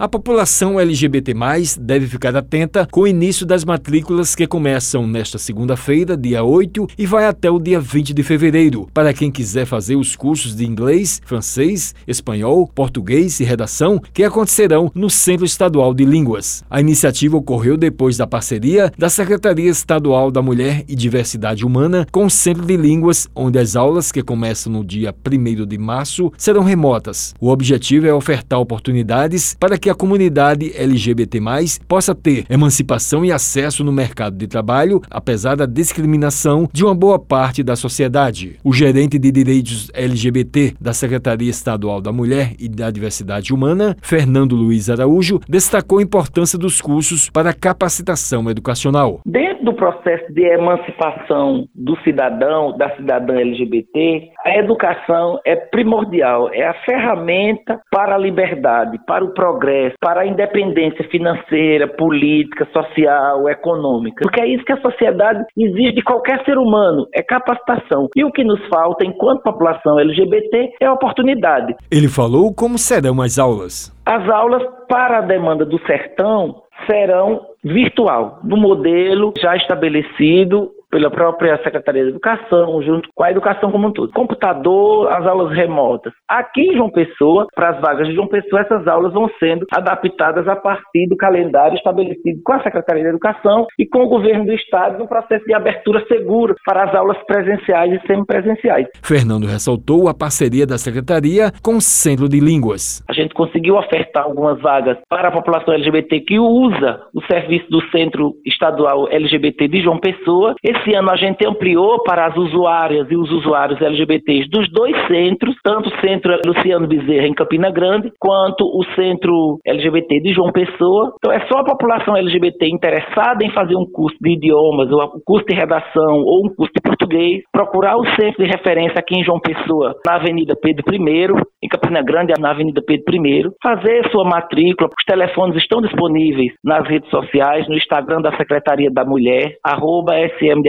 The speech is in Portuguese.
A população LGBT+, deve ficar atenta com o início das matrículas que começam nesta segunda-feira, dia 8, e vai até o dia 20 de fevereiro, para quem quiser fazer os cursos de inglês, francês, espanhol, português e redação que acontecerão no Centro Estadual de Línguas. A iniciativa ocorreu depois da parceria da Secretaria Estadual da Mulher e Diversidade Humana com o Centro de Línguas, onde as aulas que começam no dia 1 de março serão remotas. O objetivo é ofertar oportunidades para que a comunidade LGBT+, possa ter emancipação e acesso no mercado de trabalho, apesar da discriminação de uma boa parte da sociedade. O gerente de direitos LGBT da Secretaria Estadual da Mulher e da Diversidade Humana, Fernando Luiz Araújo, destacou a importância dos cursos para capacitação educacional. Dentro do processo de emancipação do cidadão, da cidadã LGBT, a educação é primordial, é a ferramenta para a liberdade, para o progresso, para a independência financeira, política, social, econômica. Porque é isso que a sociedade exige de qualquer ser humano, é capacitação. E o que nos falta enquanto população LGBT é oportunidade. Ele falou como serão as aulas. As aulas para a demanda do sertão serão virtual, no modelo já estabelecido pela própria Secretaria de Educação, junto com a educação como um todo. Computador, as aulas remotas. Aqui em João Pessoa, para as vagas de João Pessoa, essas aulas vão sendo adaptadas a partir do calendário estabelecido com a Secretaria de Educação e com o governo do Estado no processo de abertura segura para as aulas presenciais e semipresenciais. Fernando ressaltou a parceria da Secretaria com o Centro de Línguas. A gente conseguiu ofertar algumas vagas para a população LGBT que usa o serviço do Centro Estadual LGBT de João Pessoa. Esse esse ano a gente ampliou para as usuárias e os usuários LGBTs dos dois centros, tanto o Centro Luciano Bezerra em Campina Grande, quanto o Centro LGBT de João Pessoa. Então é só a população LGBT interessada em fazer um curso de idiomas, ou um curso de redação, ou um curso de português, procurar o centro de referência aqui em João Pessoa, na Avenida Pedro I, em Campina Grande, na Avenida Pedro I, fazer sua matrícula. Os telefones estão disponíveis nas redes sociais, no Instagram da Secretaria da Mulher, arroba